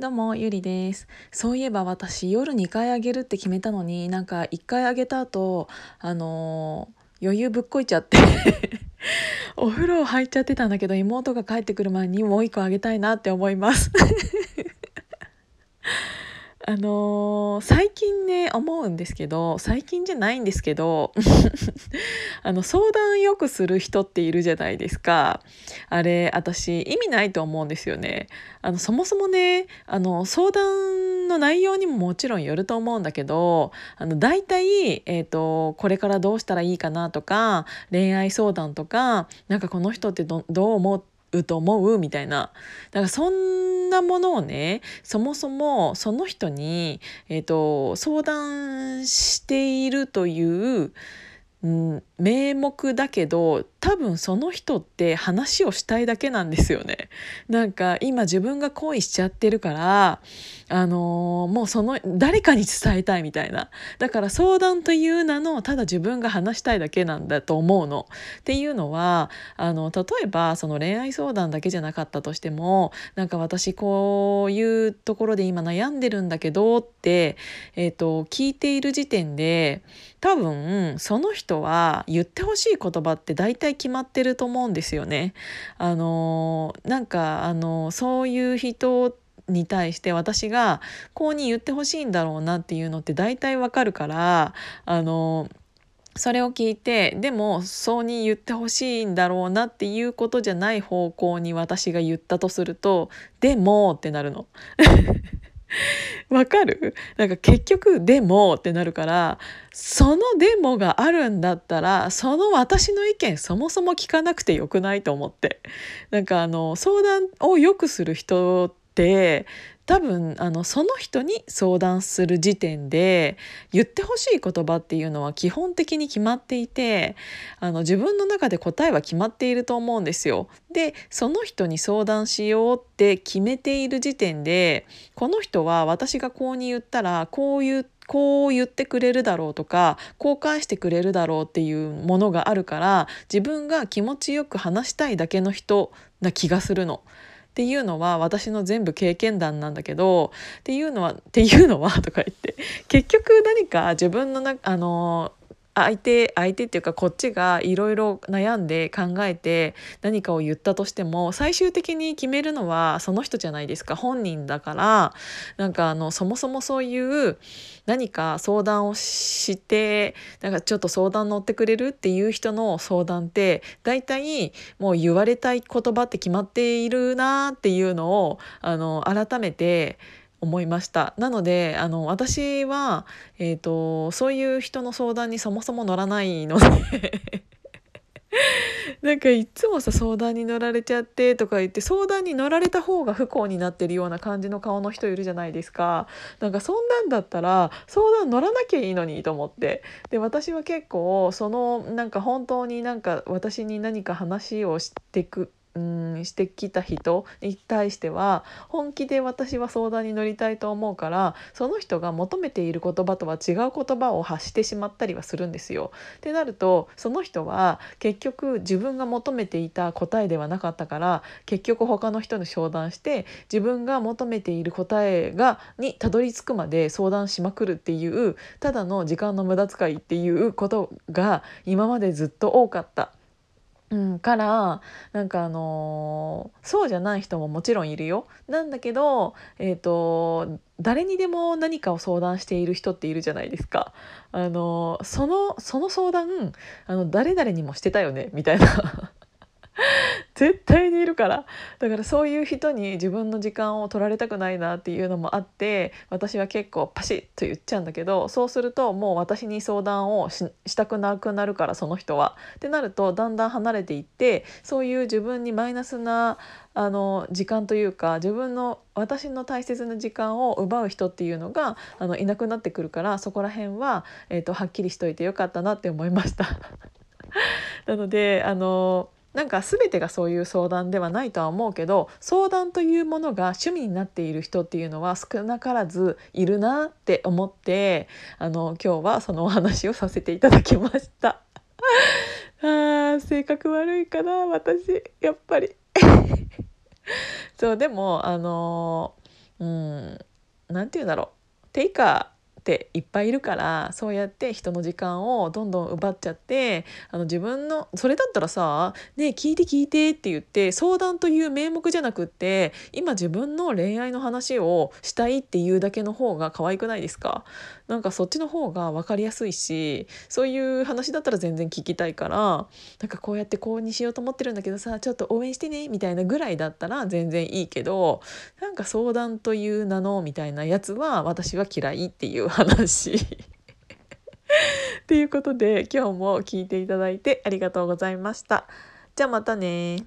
どうもゆりです。そういえば私夜2回あげるって決めたのになんか1回あげた後あのー、余裕ぶっこいちゃって お風呂入っちゃってたんだけど妹が帰ってくる前にもう1個あげたいなって思います。あのー、最近ね思うんですけど最近じゃないんですけど あの相談よくする人っているじゃないですか。あれ私意味ないと思うんですよね。あのそもそもねあの相談の内容にももちろんよると思うんだけどあの大体、えーと、これからどうしたらいいかなとか恋愛相談とかなんかこの人ってどどう思ううと思うみたいな。だからそんなものをねそもそもその人に、えーと、相談しているという、うん、名目だけど多分その人って話をしたいだけなんですよね。なんか今自分が恋しちゃってるからあのー、もうその誰かに伝えたいみたいなだから相談という名のただ自分が話したいだけなんだと思うの。っていうのはあの例えばその恋愛相談だけじゃなかったとしてもなんか私こういうところで今悩んでるんだけどって、えーと聞いている時点で多分その人人は言ってほしい言葉って大体決まってると思うんですよね。あのなんかあのそういう人に対して私がこうに言ってほしいんだろうなっていうのって大体わかるからあのそれを聞いてでもそうに言ってほしいんだろうなっていうことじゃない方向に私が言ったとすると「でも」ってなるの。わかる？なんか結局「でも」ってなるからその「でも」があるんだったらその私の意見そもそも聞かなくてよくないと思って。なんかあの相談をよくする人って多分あのその人に相談する時点で言ってほしい言葉っていうのは基本的に決まっていてあの自分の中で答えは決まっていると思うんですよ。でその人に相談しようって決めている時点でこの人は私がこうに言ったらこういうこう言ってくれるだろうとかこう返してくれるだろうっていうものがあるから自分が気持ちよく話したいだけの人な気がするの。っていうのは私の全部経験談なんだけどっていうのはっていうのはとか言って結局何か自分のなあの相手相手っていうかこっちがいろいろ悩んで考えて何かを言ったとしても最終的に決めるのはその人じゃないですか。本人だから。なんかあのそもそもそういう何か相談をしてなんかちょっと相談乗ってくれるっていう人の相談って大体もう言われたい言葉って決まっているなっていうのをあの改めて思いました。なのであの私は、えーと、そういう人の相談にそもそも乗らないので。なんかいつもさ相談に乗られちゃってとか言って相談に乗られた方が不幸になってるような感じの顔の人いるじゃないですか。なんかそんなんだったら相談乗らなきゃいいのにと思って。で私は結構そのなんか本当になんか私に何か話をしてくうんしてきた人に対しては本気で私は相談に乗りたいと思うからその人が求めている言葉とは違う言葉を発してしまったりはするんですよ。ってなるとその人は結局自分が求めていた答えではなかったから結局他の人に相談して自分が求めている答えがにたどり着くまで相談しまくるっていうただの時間の無駄遣いっていうことが今までずっと多かった。うん、からなんかあのー、そうじゃない人ももちろんいるよ。なんだけど、えーと、誰にでも何かを相談している人っているじゃないですか。あのー、そのその相談あの誰々にもしてたよねみたいな絶対にいるからだからそういう人に自分の時間を取られたくないなっていうのもあって私は結構パシッと言っちゃうんだけどそうするともう私に相談をしたくなくなるからその人は。ってなるとだんだん離れていってそういう自分にマイナスなあの時間というか自分の私の大切な時間を奪う人っていうのがあのいなくなってくるからそこら辺は、えーと、はっきりしといてよかったなって思いました。なのであのなんか全てがそういう相談ではないとは思うけど相談というものが趣味になっている人っていうのは少なからずいるなって思ってあの今日はそのお話をさせていただきました。あ性格悪いかな私。やっぱり。そうでもあのうん何て言うんだろう。テイカーっていっぱいいるからそうやって人の時間をどんどん奪っちゃってあの自分のそれだったらさ「ねえ聞いて聞いて」って言って相談という名目じゃなくって今自分の恋愛の話をしたいっていうだけの方が可愛くないですか？なんかそっちの方が分かりやすいしそういう話だったら全然聞きたいからなんかこうやってこうにしようと思ってるんだけどさちょっと応援してねみたいなぐらいだったら全然いいけどなんか相談という名のみたいなやつは私は嫌いっていう話。話 ということで今日も聞いていただいてありがとうございました。じゃあまたね